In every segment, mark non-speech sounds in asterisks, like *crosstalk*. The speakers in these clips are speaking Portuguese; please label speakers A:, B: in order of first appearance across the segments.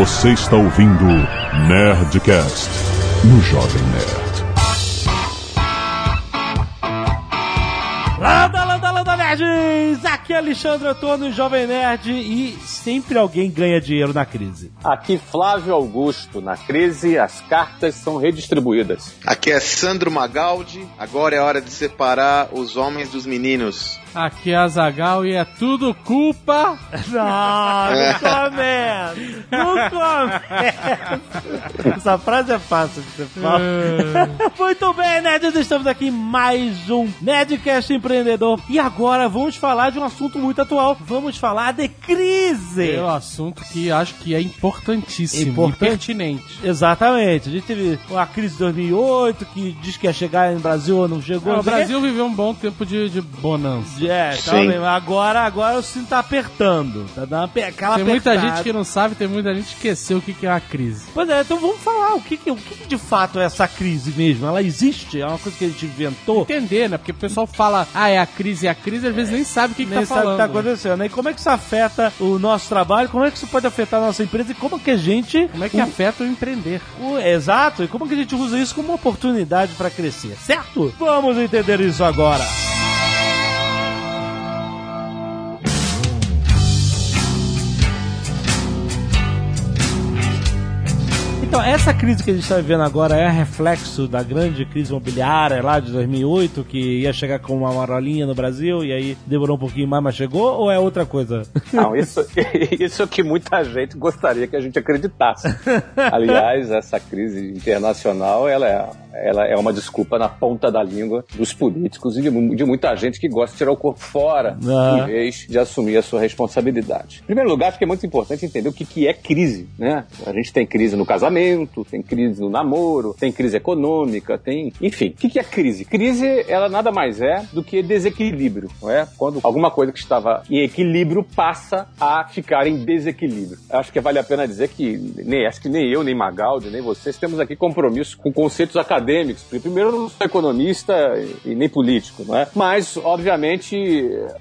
A: Você está ouvindo Nerdcast no Jovem Nerd.
B: Landa, landa, landa, nerds! Aqui é Alexandre Antônio, Jovem Nerd, e sempre alguém ganha dinheiro na crise.
C: Aqui Flávio Augusto. Na crise, as cartas são redistribuídas.
D: Aqui é Sandro Magaldi. Agora é hora de separar os homens dos meninos.
E: Aqui é a Zagal e é tudo culpa.
B: Não, não começa! Não começa! Essa frase é fácil de você falar. Muito bem, nerds, estamos aqui em mais um Nerdcast Empreendedor. E agora vamos falar de um assunto muito atual. Vamos falar de crise.
E: É um assunto que acho que é importantíssimo
B: Importante.
E: e pertinente.
B: Exatamente. A gente teve a crise de 2008, que diz que ia chegar no Brasil ou não chegou.
E: É,
B: não
E: o
B: sei o.
E: Brasil viveu um bom tempo de, de bonança.
B: É,
D: Sim.
B: Agora, agora o cinto tá apertando. Tá dando uma aquela
E: Tem muita
B: apertada.
E: gente que não sabe, tem muita gente que esqueceu o que que é uma crise.
B: Pois é, então vamos falar o que, que- o que, que de fato é essa crise mesmo. Ela existe? É uma coisa que a gente inventou?
E: Entender, né? Porque o pessoal fala, ah, é a crise, é a crise, às vezes nem sabe o que, que
B: Nem
E: tá
B: sabe o que
E: falando.
B: tá acontecendo. E como é que isso afeta o nosso trabalho? Como é que isso pode afetar a nossa empresa? E como que a gente.
E: Como é que
B: o-
E: afeta o empreender?
B: o- exato, e como que a gente usa isso como uma oportunidade para crescer, certo? Vamos entender isso agora. Então, essa crise que a gente está vivendo agora é reflexo da grande crise imobiliária lá de 2008, que ia chegar com uma marolinha no Brasil e aí demorou um pouquinho mais, mas chegou? Ou é outra coisa? *laughs*
C: Não, isso, isso é o que muita gente gostaria que a gente acreditasse. *laughs* Aliás, essa crise internacional, ela é, ela é uma desculpa na ponta da língua dos políticos e de, de muita gente que gosta de tirar o corpo fora,
B: Ah.
C: em vez de assumir a sua responsabilidade. Em primeiro lugar, acho que é muito importante entender o que, que é crise, né? A gente tem crise no casamento, tem crise no namoro, tem crise econômica, tem... Enfim, o que, que é crise? Crise, ela nada mais é do que desequilíbrio, não é? Quando alguma coisa que estava em equilíbrio passa a ficar em desequilíbrio. Acho que vale a pena dizer que nem, acho que nem eu, nem Magaldi, nem vocês temos aqui compromisso com conceitos acadêmicos. Primeiro, eu não sou economista e, nem político, não é? Mas, obviamente,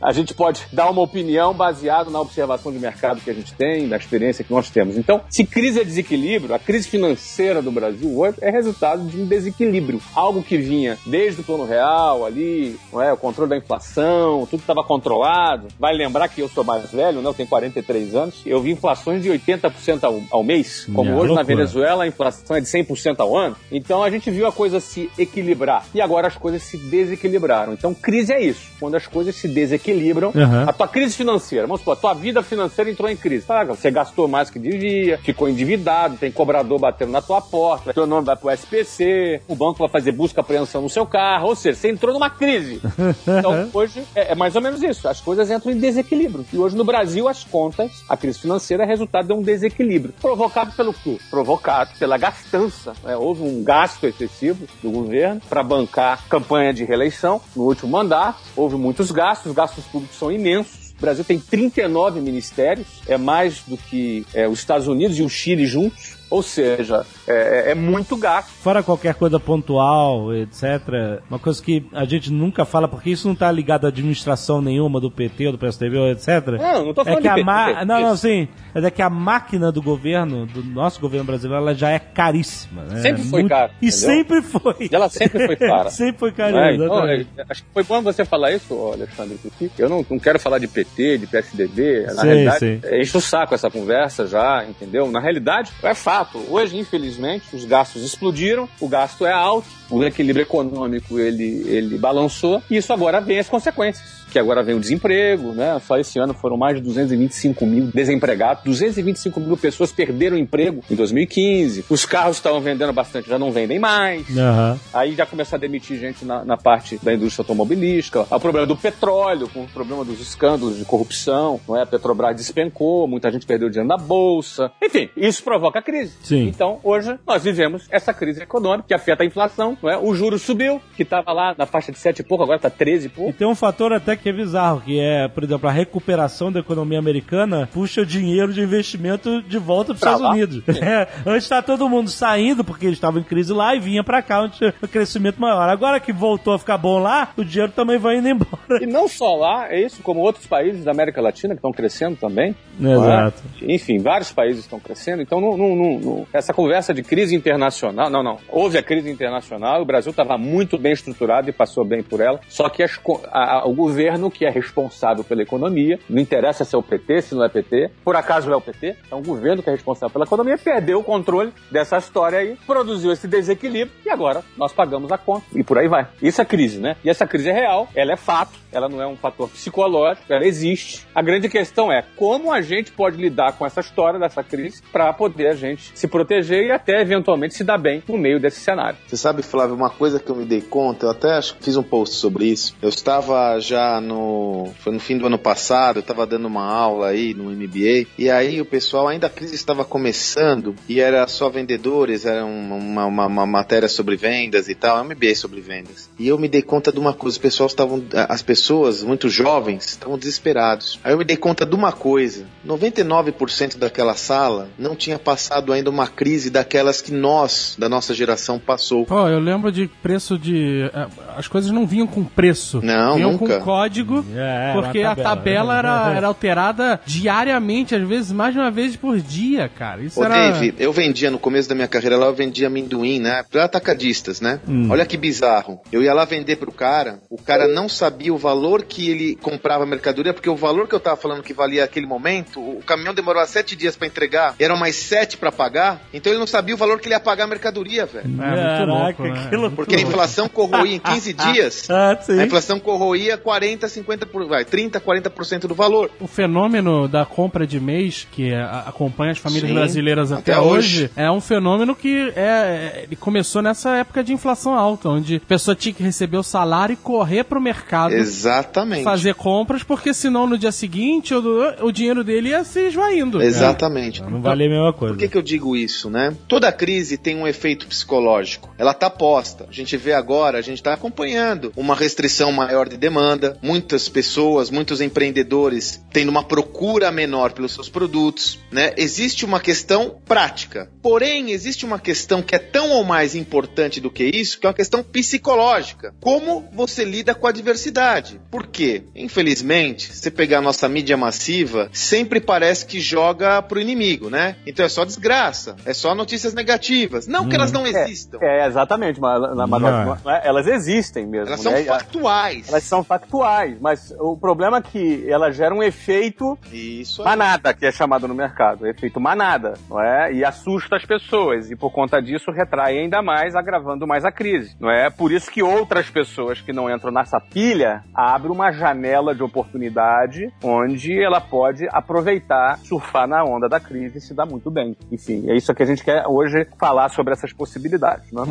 C: a gente pode dar uma opinião baseada na observação de mercado que a gente tem, da experiência que nós temos. Então, se crise é desequilíbrio, a crise financeira do Brasil hoje é resultado de um desequilíbrio. Algo que vinha desde o plano real ali, não é? o controle da inflação, tudo estava controlado. Vai lembrar que eu sou mais velho, né? eu tenho 43 anos, eu vi inflações de 80% ao, ao mês, como
B: É,
C: hoje na
B: loucura.
C: Venezuela a inflação é de 100% ao ano. Então a gente viu a coisa se equilibrar e agora as coisas se desequilibraram. Então crise é isso, quando as coisas se desequilibram.
B: Uhum.
C: A tua crise financeira, vamos supor, a tua vida financeira entrou em crise. Tá, você gastou mais que devia, ficou endividado, tem cobrador batendo na tua porta, teu nome vai pro SPC, o banco vai fazer busca e apreensão no seu carro, ou seja, você entrou numa crise. *laughs* Então hoje é, é mais ou menos isso, as coisas entram em desequilíbrio. E hoje no Brasil as contas, a crise financeira é resultado de um desequilíbrio. Provocado pelo quê? Provocado pela gastança. né? Houve um gasto excessivo do governo para bancar campanha de reeleição no último mandato. Houve muitos gastos, os gastos públicos são imensos. O Brasil tem 39 ministérios, é mais do que é, os Estados Unidos e o Chile juntos. Ou seja, é, é muito gasto.
B: Fora qualquer coisa pontual, etc. Uma coisa que a gente nunca fala, porque isso não tá ligado a administração nenhuma do PT ou do PSDB, etc.
C: Não, não tô
B: É
C: falando
B: que
C: de
B: a
C: PT,
B: ma... Não, não, sim. Mas é que a máquina do governo, do nosso governo brasileiro, ela já é caríssima. né?
C: Sempre foi
B: Muito-
C: cara,
B: E
C: entendeu?
B: sempre foi.
C: E ela sempre foi cara. *laughs*
B: sempre foi
C: Não
B: carinho,
C: é? Então, é, acho que foi bom você falar isso, Alexandre, porque eu não, não quero falar de PT, de PSDB. Na
B: Sim,
C: realidade,
B: sim.
C: é, enche o saco essa conversa já, entendeu? Na realidade, é fato. Hoje, infelizmente, os gastos explodiram, o gasto é alto, o equilíbrio econômico ele, ele balançou, e isso agora vem as consequências. Que agora vem o desemprego, né? Só esse ano foram mais de 225 mil desempregados. 225 mil pessoas perderam o emprego em 2015. Os carros estavam vendendo bastante, já não vendem mais.
B: Aham.
C: Aí já começou a demitir gente na, na parte da indústria automobilística. O problema do petróleo, com o problema dos escândalos de corrupção, não é? A Petrobras despencou, muita gente perdeu dinheiro na bolsa. Enfim, isso provoca crise.
B: Sim.
C: Então, hoje, nós vivemos essa crise econômica que afeta a inflação, não é? O juro subiu, que estava lá na faixa de 7 e pouco, agora está 13 e
B: E
C: pouco.
B: tem um fator até que é bizarro, que é, por exemplo, a recuperação da economia americana puxa dinheiro de investimento de volta para os Estados
C: lá.
B: Unidos. *laughs* É, antes tá todo mundo saindo porque eles estavam em crise lá e vinha para cá onde tinha um crescimento maior. Agora que voltou a ficar bom lá, o dinheiro também vai indo embora.
C: E não só lá, é isso, como outros países da América Latina que estão crescendo também. é?
B: Exato.
C: Enfim, vários países estão crescendo. Então, não, não- não- não- essa conversa de crise internacional, não, não. Houve a crise internacional, o Brasil estava muito bem estruturado e passou bem por ela. Só que as a- a- o governo que é responsável pela economia, não interessa se é o PT, se não é PT, por acaso é o PT, então o governo que é responsável pela economia perdeu o controle dessa história aí, produziu esse desequilíbrio e agora nós pagamos a conta. E por aí vai. Isso é crise, né? E essa crise é real, ela é fato, ela não é um fator psicológico, ela existe. A grande questão é como a gente pode lidar com essa história dessa crise para poder a gente se proteger e até eventualmente se dar bem no meio desse cenário.
D: Você sabe, Flávio, uma coisa que eu me dei conta, eu até acho que fiz um post sobre isso. Eu estava já no. Foi no fim do ano passado, eu estava dando uma aula aí no MBA, e aí o pessoal, ainda a crise estava começando, e era só vendedores, era uma, uma, uma- matéria sobre vendas e tal, MBA sobre vendas. E eu me dei conta de uma coisa, os pessoal estavam. As pessoas, muito jovens, estavam desesperados. Aí eu me dei conta de uma coisa: 99% daquela sala não tinha passado ainda uma crise daquelas que nós, da nossa geração, passou.
E: Pô, eu lembro de preço de. eh, As coisas não vinham com preço.
D: Não,
E: vinham
D: nunca.
E: com código.
B: É,
E: porque
B: uma
E: a tabela era, *laughs* era alterada diariamente, às vezes mais de uma vez por dia, cara. Isso
D: Ô,
E: era.
D: Dave, eu vendia no começo da minha carreira lá, eu vendia amendoim, né? Pra atacadistas, né?
B: Hum.
D: Olha que bizarro. Eu ia lá vender pro cara, o cara não sabia o valor que ele comprava a mercadoria, porque o valor que eu tava falando que valia naquele momento, o caminhão demorou sete dias pra entregar, eram mais sete pra pagar, então ele não sabia o valor que ele ia pagar a mercadoria, velho.
E: É, muito
B: Caraca,
E: louco, né?
B: Que loucura.
D: Porque a inflação corroía em 15 *laughs* dias.
B: Ah, sim.
D: A inflação corroía 40, 50, por, vai, 30, 40% do valor.
E: O fenômeno da compra de mês, que acompanha as famílias
D: Sim,
E: brasileiras até,
D: até
E: hoje,
D: hoje.
E: é um fenômeno que é, ele começou nessa época de inflação alta, onde a pessoa tinha que receber o salário e correr pro mercado
D: Exatamente.
E: fazer compras, porque senão no dia seguinte o, o dinheiro dele ia se esvaindo.
D: Exatamente.
B: Não vale a mesma coisa.
D: Por que, que eu digo isso, né? Toda crise tem um efeito psicológico. Ela tá posta. A gente vê agora, a gente tá acompanhando uma restrição maior de demanda, muitas pessoas, muitos empreendedores tendo uma procura menor pelos seus produtos, né? Existe uma questão prática. Porém, existe uma questão que é tão ou mais importante do que isso, que é uma questão psicológica. Como você lida com a diversidade? Por quê? Infelizmente, se pegar a nossa mídia massiva, sempre parece que joga pro inimigo, né? Então é só desgraça, é só notícias negativas. Não que elas não existam.
C: É, exatamente, mas, mas- mas-
B: Não.
C: mas elas existem mesmo.
D: Elas são
C: né?
D: factuais.
C: Elas são factuais, mas o problema é que elas geram um efeito
D: Isso aí.
C: manada, que é chamado no mercado, efeito manada, não é? E assusta as pessoas, e por conta disso retrai ainda mais, agravando mais a crise, não é? Por isso que outras pessoas que não entram nessa pilha abrem uma janela de oportunidade onde ela pode aproveitar, surfar na onda da crise e se dar muito bem. Enfim, é isso que a gente quer hoje falar sobre essas possibilidades, não é?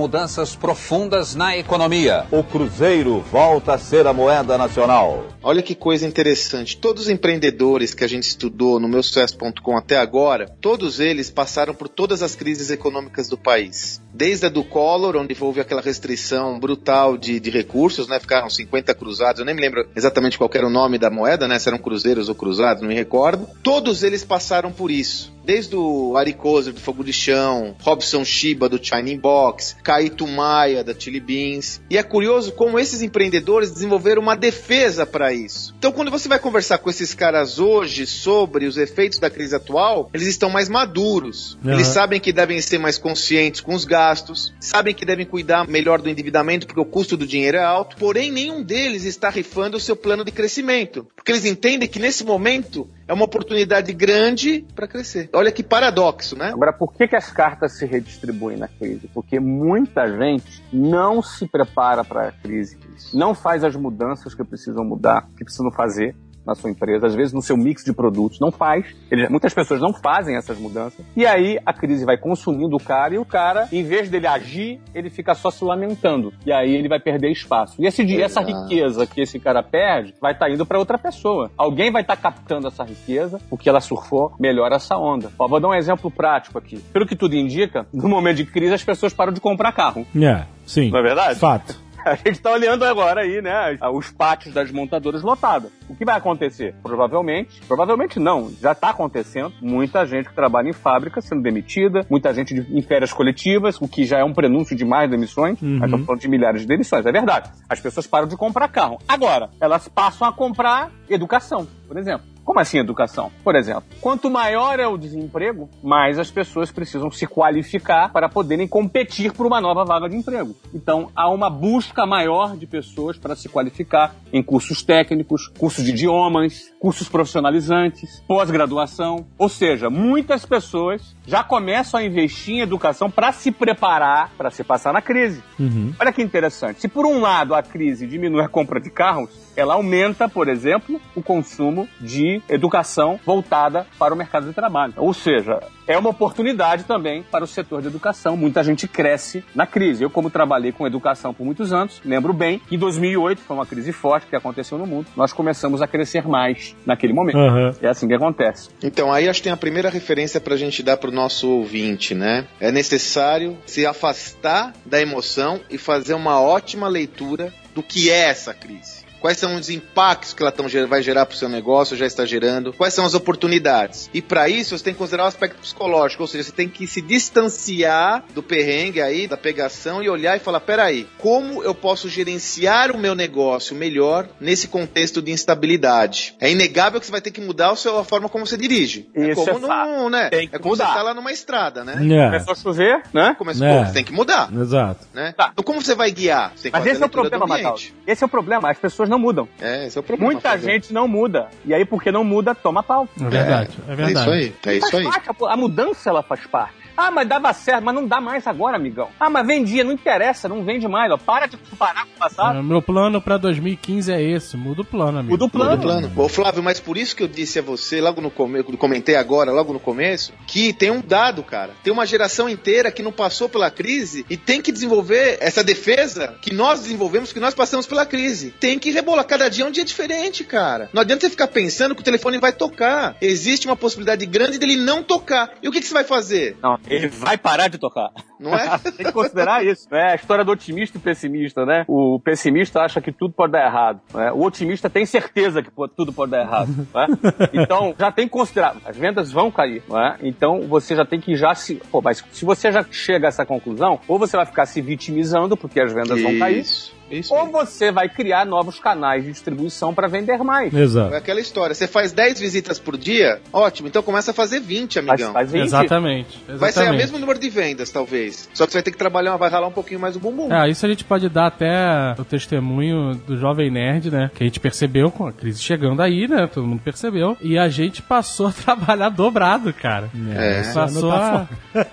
F: Mudanças profundas na economia.
G: O Cruzeiro volta a ser a moeda nacional.
D: Olha que coisa interessante. Todos os empreendedores que a gente estudou no meu sucesso.com até agora, todos eles passaram por todas as crises econômicas do país. Desde a do Collor, onde houve aquela restrição brutal de, de recursos, né? Ficaram 50 cruzados, eu nem me lembro exatamente qual era o nome da moeda, né? Se eram cruzeiros ou cruzados, não me recordo. Todos eles passaram por isso. Desde o Ari Kozer, do Fogo de Chão, Robson Shiba, do China Box, Kaito Maia, da Chili Beans. E é curioso como esses empreendedores desenvolveram uma defesa para isso. Então, quando você vai conversar com esses caras hoje sobre os efeitos da crise atual, eles estão mais maduros.
B: Uhum.
D: Eles sabem que devem ser mais conscientes com os gastos, sabem que devem cuidar melhor do endividamento porque o custo do dinheiro é alto. Porém, nenhum deles está rifando o seu plano de crescimento, porque eles entendem que nesse momento é uma oportunidade grande para crescer. Olha que paradoxo, né?
C: Agora, por que, que as cartas se redistribuem na crise? Porque muita gente não se prepara para a crise, não faz as mudanças que precisam mudar, que precisam fazer. Na sua empresa, às vezes no seu mix de produtos, não faz. Ele, muitas pessoas não fazem essas mudanças. E aí a crise vai consumindo o cara e o cara, em vez dele agir, ele fica só se lamentando. E aí ele vai perder espaço. E esse, dia, essa riqueza que esse cara perde vai estar indo para outra pessoa. Alguém vai estar captando essa riqueza, porque ela surfou melhor essa onda. Ó, vou dar um exemplo prático aqui. Pelo que tudo indica, no momento de crise as pessoas param de comprar carro.
B: É, sim.
C: Não é verdade?
B: Fato. *laughs*
C: A gente tá olhando agora aí, né, os pátios das montadoras lotados. O que vai acontecer? Provavelmente, provavelmente não, já tá acontecendo. Muita gente que trabalha em fábrica sendo demitida, muita gente de, em férias coletivas, o que já é um prenúncio de mais demissões. Uhum. Estamos falando de milhares de demissões, é verdade. As pessoas param de comprar carro. Agora, elas passam a comprar educação, por exemplo. Como assim educação? Por exemplo, quanto maior é o desemprego, mais as pessoas precisam se qualificar para poderem competir por uma nova vaga de emprego. Então, há uma busca maior de pessoas para se qualificar em cursos técnicos, cursos de idiomas, cursos profissionalizantes, pós-graduação. Ou seja, muitas pessoas já começam a investir em educação para se preparar para se passar na crise. Uhum. Olha que interessante. Se por um lado a crise diminui a compra de carros, ela aumenta, por exemplo, o consumo de educação voltada para o mercado de trabalho. Ou seja, é uma oportunidade também para o setor de educação. Muita gente cresce na crise. Eu, como trabalhei com educação por muitos anos, lembro bem que em 2008 foi uma crise forte que aconteceu no mundo. Nós começamos a crescer mais naquele momento. Uhum. É assim que acontece.
D: Então, aí acho que tem a primeira referência para a gente dar para o nosso ouvinte, né? É necessário se afastar da emoção e fazer uma ótima leitura do que é essa crise. Quais são os impactos que ela tão, vai gerar para o seu negócio, já está gerando? Quais são as oportunidades? E para isso você tem que considerar o aspecto psicológico, ou seja, você tem que se distanciar do perrengue aí, da pegação e olhar e falar: peraí, como eu posso gerenciar o meu negócio melhor nesse contexto de instabilidade? É inegável que você vai ter que mudar a, sua, a forma como você dirige.
C: É isso
D: é como
C: é
D: num, né?
C: Tem que
D: é como
C: mudar.
D: você tá lá numa estrada, né?
C: É. Começou a chover, né?
D: Começou,
B: É.
D: você tem que mudar.
B: Exato.
D: Né?
C: Tá.
D: Então como você vai guiar? Você tem que
C: Mas
D: fazer
C: esse é o problema,
D: ambiente.
C: Esse é o problema. As pessoas não mudam.
D: É, esse é o problema.
C: Muita
D: fazer.
C: gente não muda. E aí, porque não muda, toma pau.
E: É verdade, é,
D: É
E: verdade.
D: isso aí, é isso
C: faz
D: aí.
C: parte, a, a mudança ela faz parte. Ah, mas dava certo, mas não dá mais agora, amigão. Ah, mas vendia, não interessa, não vende mais, ó. Para de comparar com o passado.
E: É, meu plano pra 2015 é esse. Muda o plano, amigo.
C: Muda o plano.
D: Todo plano. Ô Flávio, mas por isso que eu disse a você, logo no começo, comentei agora, logo no começo, que tem um dado, cara. Tem uma geração inteira que não passou pela crise e tem que desenvolver essa defesa que nós desenvolvemos, que nós passamos pela crise. Tem que rebolar. Cada dia é um dia diferente, cara. Não adianta você ficar pensando que o telefone vai tocar. Existe uma possibilidade grande dele não tocar. E o que, que você vai fazer?
C: Não, ele vai parar de tocar.
D: Não é? *laughs*
C: Tem que considerar isso. É a história do otimista e pessimista, né? O pessimista acha que tudo pode dar errado. né? O otimista tem certeza que tudo pode dar errado. *laughs* né? Então, já tem que considerar. As vendas vão cair. né? Então, você já tem que já se. Pô, mas se você já chega a essa conclusão, ou você vai ficar se vitimizando porque as vendas vão cair,
D: Isso.
C: Ou
D: aí.
C: você vai criar novos canais de distribuição para vender mais.
B: Exato.
D: É aquela história. Você faz 10 visitas por dia? Ótimo. Então começa a fazer 20,
C: Mas
D: amigão.
C: faz vinte.
E: Exatamente.
D: Vai sair o
E: exatamente.
D: mesmo número de vendas, talvez. Só que você vai ter que trabalhar, vai ralar um pouquinho mais o bumbum.
E: É, isso a gente pode dar até o testemunho do Jovem Nerd, né? Que a gente percebeu com a crise chegando aí, né? Todo mundo percebeu. E a gente passou a *laughs* trabalhar dobrado, cara.
D: É.
E: Passou
B: Não
E: a...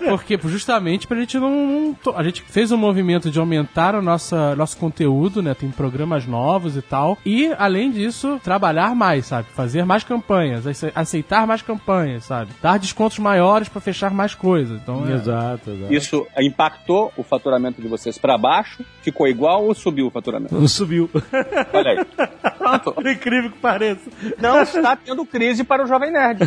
E: Porque justamente pra gente não... A gente fez um movimento de aumentar o nosso, nosso conteúdo, né? Tem programas novos e tal. E, além disso, trabalhar mais, sabe? Fazer mais campanhas, ace- aceitar mais campanhas, sabe? Dar descontos maiores pra fechar mais coisas. Então, é...
B: Exato, exato.
C: Isso impactou o faturamento de vocês para baixo? Ficou igual ou subiu o faturamento?
B: Não subiu.
C: Olha aí. Pronto.
B: Por incrível que pareça.
C: Não está tendo crise para o Jovem Nerd.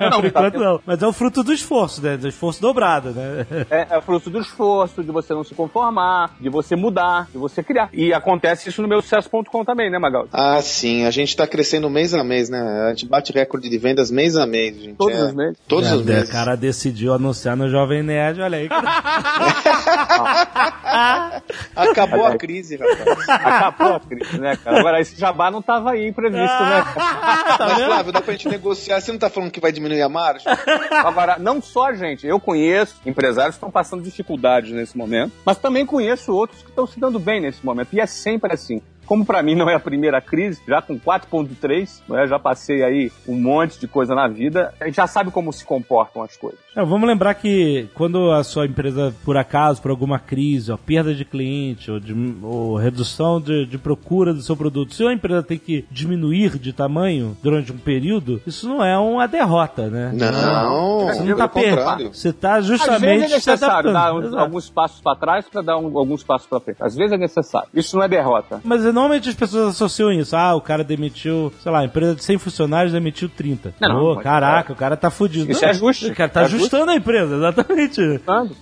C: Não
B: Por enquanto
C: tendo.
B: não. Mas é o fruto do esforço, né? Do esforço dobrado, né?
C: É, é fruto do esforço, de você não se conformar, de você mudar, de você criar. E acontece isso no meu sucesso.com também, né, Magal?
D: Ah, sim. A gente tá crescendo mês a mês, né? A gente bate recorde de vendas mês a mês, gente.
C: Todos
D: É.
C: os meses.
D: Todos os
B: É,
D: meses.
B: O cara decidiu anunciar no Jovem Nerd, olha aí. *laughs*
D: Acabou a crise, rapaz.
C: Acabou a crise, né, cara? Agora, esse jabá não estava aí previsto, né? cara? *laughs*
D: Mas, Flávio, dá pra gente negociar. Você não tá falando que vai diminuir a margem?
C: Agora, não só a gente, eu conheço empresários que estão passando dificuldades nesse momento, mas também conheço outros que estão se dando bem nesse momento. É sempre assim. Como para mim não é a primeira crise, já com 4.3, né, já passei aí um monte de coisa na vida, a gente já sabe como se comportam as coisas.
B: É, vamos lembrar que quando a sua empresa, por acaso, por alguma crise, ou perda de cliente, ou, de, ou redução de, de procura do seu produto, se a empresa tem que diminuir de tamanho durante um período, isso não é uma derrota, né?
D: Não,
B: Você não tá
D: contrário.
B: Você tá
C: Às
B: justamente
C: vezes é necessário dar uns- alguns passos para trás para dar um- alguns passos para frente. Às vezes é necessário. Isso não é derrota.
B: Mas normalmente as pessoas associam isso. Ah, o cara demitiu, sei lá, a empresa de 100 funcionários demitiu 30.
C: Não, não,
B: Pô,
C: mas-
B: caraca, o cara tá fudido.
C: Isso
B: Não,
C: é ajuste.
B: O cara tá
C: É
B: ajustando a empresa, exatamente.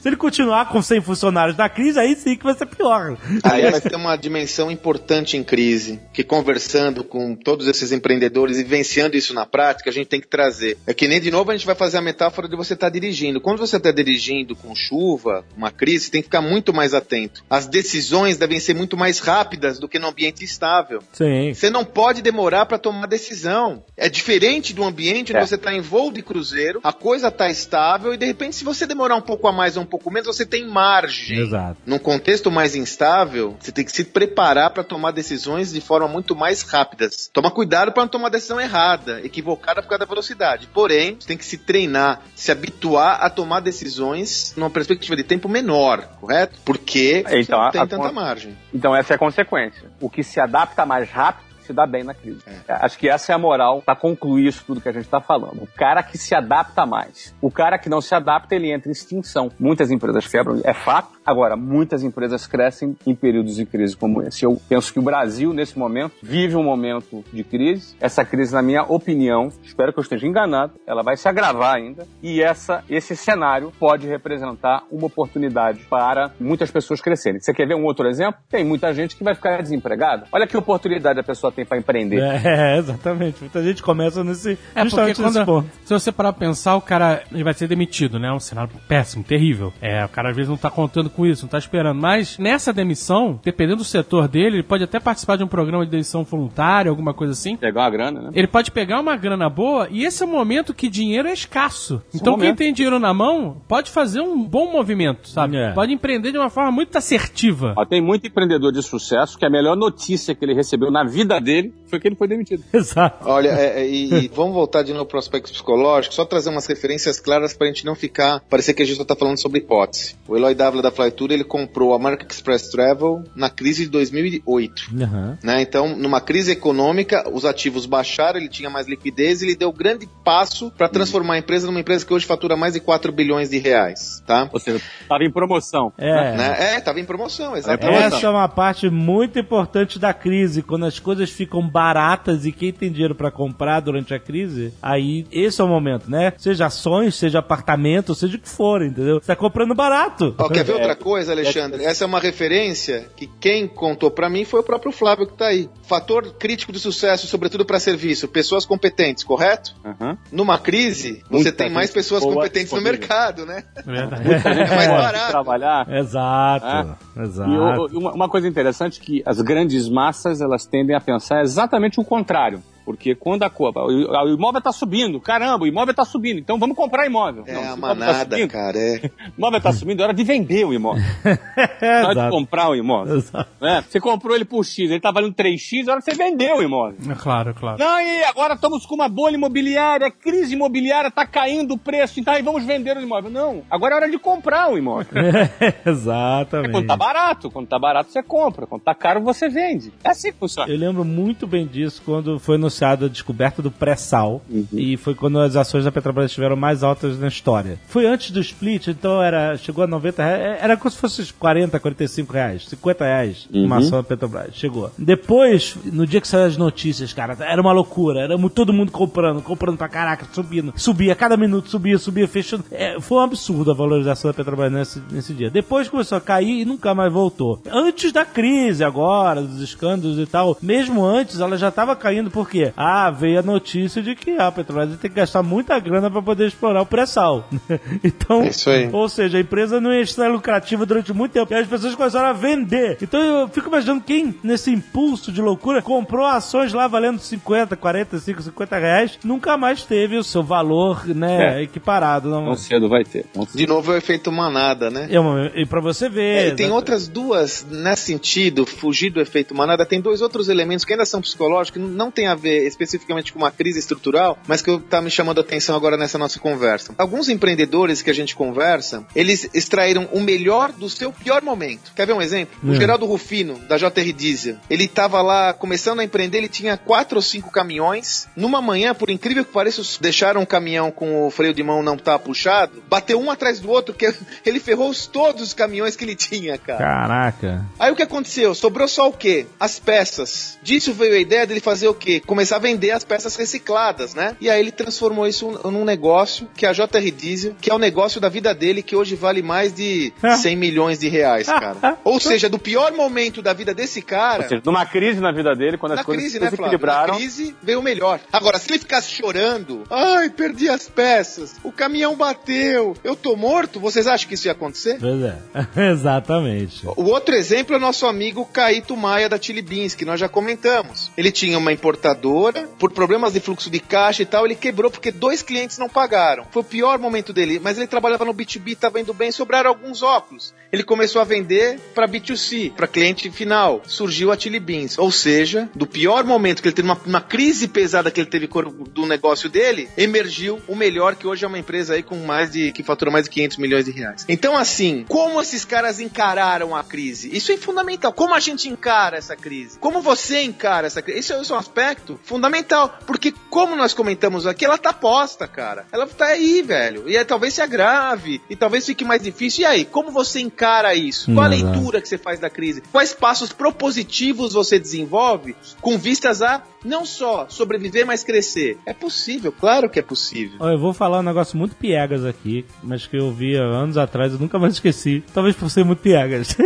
B: Se ele continuar com 100 funcionários na crise, aí sim que vai ser pior.
D: Aliás, tem uma dimensão importante em crise, que conversando com todos esses empreendedores e vivenciando isso na prática, a gente tem que trazer. É que nem de novo a gente vai fazer a metáfora de você estar dirigindo. Quando você está dirigindo com chuva, uma crise, você tem que ficar muito mais atento. As decisões devem ser muito mais rápidas do que no ambiente estável.
B: Sim.
D: Você não pode demorar para tomar decisão. É diferente do ambiente onde
C: É.
D: você está em voo de cruzeiro, a coisa está estável e de repente, se você demorar um pouco a mais ou um pouco menos, você tem margem.
B: Exato.
D: Num contexto mais instável, você tem que se preparar para tomar decisões de forma muito mais rápidas. Toma cuidado para não tomar decisão errada, equivocada por causa da velocidade. Porém, você tem que se treinar, se habituar a tomar decisões numa perspectiva de tempo menor, correto? Porque você
C: Então,
D: não
C: a-
D: tem
C: a
D: tanta margem.
C: Então essa é a consequência. O que se adapta mais rápido se dá bem na crise. Acho que essa é a moral para concluir isso tudo que a gente está falando. O cara que se adapta mais. O cara que não se adapta, ele entra em extinção. Muitas empresas quebram, é fato. Agora, muitas empresas crescem em períodos de crise como esse. Eu penso que o Brasil, nesse momento, vive um momento de crise. Essa crise, na minha opinião, espero que eu esteja enganado, ela vai se agravar ainda. E essa, esse cenário pode representar uma oportunidade para muitas pessoas crescerem. Você quer ver um outro exemplo? Tem muita gente que vai ficar desempregada. Olha que oportunidade a pessoa tem para empreender.
B: É, *laughs* exatamente. Muita gente começa nesse.
E: É, porque
B: justamente nesse
E: quando,
B: ponto.
E: se você parar pra pensar, o cara ele vai ser demitido, né? É um cenário péssimo, terrível. É, o cara às vezes não tá contando com isso, não tá esperando. Mas nessa demissão, dependendo do setor dele, ele pode até participar de um programa de demissão voluntária, alguma coisa assim.
C: Pegar uma grana, né?
E: Ele pode pegar uma grana boa e esse é o momento que dinheiro é escasso. então quem
C: momento.
E: tem dinheiro na mão pode fazer um bom movimento, sabe?
B: É.
E: Pode empreender de uma forma muito assertiva.
C: Ó, tem muito empreendedor de sucesso que a melhor notícia que ele recebeu na vida dele foi que ele foi demitido. *laughs*
B: Exato.
D: Olha, é, é, e, e vamos voltar de novo para o aspecto psicológico, só trazer umas referências claras para a gente não ficar, parecer que a gente só está falando sobre hipótese. O Eloy Dávila da Flytour, ele comprou a American Express Travel na crise de 2008.
B: Aham.
D: Né? Então, numa crise econômica, os ativos baixaram, ele tinha mais liquidez e ele deu grande passo para transformar a empresa numa empresa que hoje fatura mais de 4 bilhões de reais, tá?
C: Ou seja, estava em promoção.
B: É.
D: Né? É, tava em promoção, exatamente.
B: Essa é uma parte muito importante da crise, quando as coisas ficam baratas e quem tem dinheiro pra comprar durante a crise, aí esse é o momento, né? Seja ações, seja apartamento, seja o que for, entendeu? Você tá comprando barato.
D: Ó, quer ver outra coisa, Alexandre? Essa é uma referência que quem contou pra mim foi o próprio Flávio que tá aí. Fator crítico de sucesso, sobretudo pra serviço, pessoas competentes, correto?
C: Aham.
D: Numa crise, você
C: Muita
D: tem mais pessoas competentes no
C: disponível.
D: mercado, né?
E: Verdade.
D: É mais
C: Pode
D: barato.
C: trabalhar.
B: Exato, exato.
C: E o- uma, uma coisa interessante é que as grandes massas elas tendem a pensar exatamente o contrário. Porque quando a co- o, o imóvel está subindo, caramba, o imóvel está subindo, então vamos comprar imóvel.
D: É
C: Não,
D: a
C: tá
D: manada,
C: subindo,
D: cara. É. *laughs*
C: O imóvel está subindo, é hora de vender o imóvel. *laughs* É de
B: Exato.
C: comprar o imóvel.
B: Exato.
C: né? Você comprou ele por X, ele está valendo 3X, é hora que você vendeu o imóvel.
E: É claro, claro.
C: Não, e agora estamos com uma bolha imobiliária, crise imobiliária, está caindo o preço, então aí vamos vender o imóvel. Não, agora é hora de comprar o imóvel. *laughs*
B: Exatamente.
C: Quando tá barato, quando tá barato você compra, quando tá caro você vende. É assim que funciona.
B: Eu lembro muito bem disso quando foi anunciada a descoberta do pré-sal. E foi quando as ações da Petrobras estiveram mais altas na história. Foi antes do split, então era chegou a 90 reais. Era como se fosse 40, 45 reais, 50 reais uma ação da Petrobras. Chegou. Depois, no dia que saiu as notícias, cara, era uma loucura. Era todo mundo comprando, comprando pra caraca, subindo. Subia, cada minuto subia, subia, fechando. É, foi um absurdo a valorização da Petrobras nesse, nesse dia. Depois começou a cair e nunca mais voltou. Antes da crise agora, dos escândalos e tal, mesmo antes, ela já estava caindo porque quê? Ah, veio a notícia de que a Petrobras tem que gastar muita grana para poder explorar o pré-sal. *laughs* então,
D: É isso aí.
B: ou seja, a empresa não ia estar lucrativa durante muito tempo. E as pessoas começaram a vender. Então eu fico imaginando quem, nesse impulso de loucura, comprou ações lá valendo 50, 45, 50 reais, nunca mais teve o seu valor, né,
C: É.
B: equiparado. Não,
C: Tão cedo vai ter. Tão cedo.
D: De novo é o efeito manada, né?
B: É uma- e pra você ver.
D: É, e tem outras duas, nesse sentido, fugir do efeito manada, tem dois outros elementos que ainda são psicológicos, que não tem a ver especificamente com uma crise estrutural, mas que tá me chamando a atenção agora nessa nossa conversa. Alguns empreendedores que a gente conversa, eles extraíram o melhor do seu pior momento. Quer ver um exemplo? O
B: É.
D: Geraldo Rufino, da JR Diesel, ele tava lá começando a empreender, ele tinha quatro ou cinco caminhões. Numa manhã, por incrível que pareça, deixaram um caminhão com o freio de mão não tá puxado, bateu um atrás do outro, que *laughs* ele ferrou os- todos os caminhões que ele tinha, cara.
B: Caraca.
D: Aí o que aconteceu? Sobrou só o quê? As peças. Disso veio a ideia dele fazer o quê? Começar a vender as peças recicladas, né? E aí ele transformou isso num negócio que é a JR Diesel, que é o negócio da vida dele, que hoje vale mais de 100 milhões de reais, cara. Ou seja, do pior momento da vida desse cara.
C: Ou seja, numa crise na vida dele, quando as
D: Na
C: coisas
D: crise,
C: se
D: né, Flávio? Na crise veio o melhor. Agora, se ele ficasse chorando, ai, perdi as peças, o caminhão bateu, eu tô morto, vocês acham que isso ia acontecer?
B: Pois é. *laughs* Exatamente.
D: O outro exemplo é o nosso amigo Caíto Maia da Chili Beans, que nós já comentamos. Ele tinha uma importadora, por problemas de fluxo de caixa e tal, ele quebrou porque dois clientes não pagaram. Foi o pior momento dele, mas ele trabalhava no B2B, estava indo bem, sobraram alguns óculos. Ele começou a vender para B2C, para cliente final. Surgiu a Chili Beans. Ou seja, do pior momento que ele teve, uma, uma crise pesada que ele teve do negócio dele, emergiu o melhor, que hoje é uma empresa aí com mais de, que fatura mais de 500 milhões de reais. Então, assim, como esses caras encararam a crise? Isso é fundamental. Como a gente encara essa crise? Como você encara essa crise? É, isso é um aspecto fundamental. Porque, como nós comentamos aqui, ela tá posta, cara. Ela tá aí, velho. E aí, talvez se agrave. E talvez fique mais difícil. E aí, como você encara isso? Qual a
B: Exato.
D: leitura que você faz da crise? Quais passos propositivos você desenvolve com vistas a não só sobreviver, mas crescer? É possível, claro que é possível.
B: Eu vou falar um negócio muito piegas aqui, mas que eu vi há anos atrás, eu nunca mais esqueci. Talvez por ser muito piegas.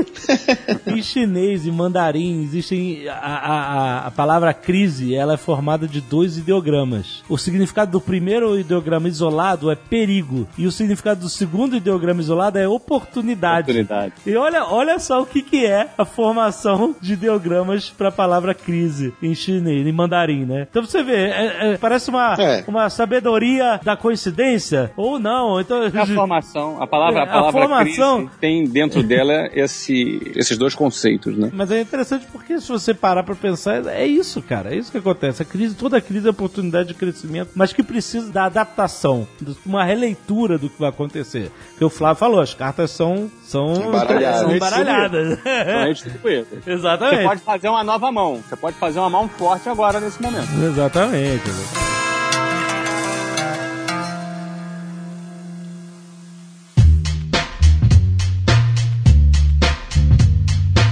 B: *laughs* em chinês e mandarim existem a, a, a, a palavra crise, ela formada de dois ideogramas. O significado do primeiro ideograma isolado é perigo e o significado do segundo ideograma isolado é oportunidade.
C: Oportunidade.
B: E olha, olha só o que, que é a formação de ideogramas para a palavra crise em chinês, em mandarim, né? Então você vê, é- é- parece uma,
D: É.
B: uma sabedoria da coincidência ou não. Então,
C: É a *laughs* formação, a palavra,
B: É,
C: a
B: a
C: palavra
B: formação-
C: crise tem dentro dela esse, esses dois conceitos, né?
B: Mas é interessante porque se você parar pra pensar, é isso, cara. É isso que acontece. A crise, toda crise é oportunidade de crescimento, mas que precisa da adaptação, de uma releitura do que vai acontecer. Porque o Flávio falou, as cartas são são
D: Embaralhadas.
B: são embaralhadas.
C: Distribuído. *laughs* Você
B: Exatamente.
C: pode fazer uma nova mão. Você pode fazer uma mão forte agora nesse momento.
B: Exatamente.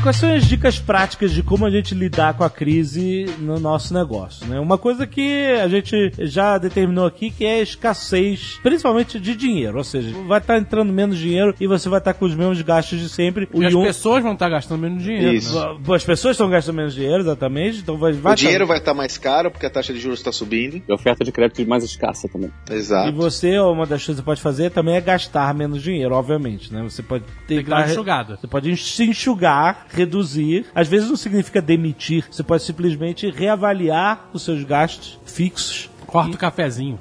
B: Quais são as dicas práticas de como a gente lidar com a crise no nosso negócio? Né? Uma coisa que a gente já determinou aqui que é a escassez, principalmente de dinheiro. Ou seja, vai estar entrando menos dinheiro e você vai estar com os mesmos gastos de sempre.
E: E as
B: Yun-
E: pessoas vão estar gastando menos dinheiro.
D: Isso.
E: né?
B: As pessoas estão gastando menos dinheiro, exatamente. Então vai, vai
D: o dinheiro vai estar mais caro porque a taxa de juros está subindo.
C: E a oferta de crédito mais escassa também.
B: E
D: Exato.
B: você, uma das coisas que você pode fazer também é gastar menos dinheiro, obviamente, né? Você pode
E: Tem que dar uma enxugada.
B: Você pode se enxugar, reduzir. Às vezes não significa demitir. Você pode simplesmente reavaliar os seus gastos fixos.
E: Corta o cafezinho.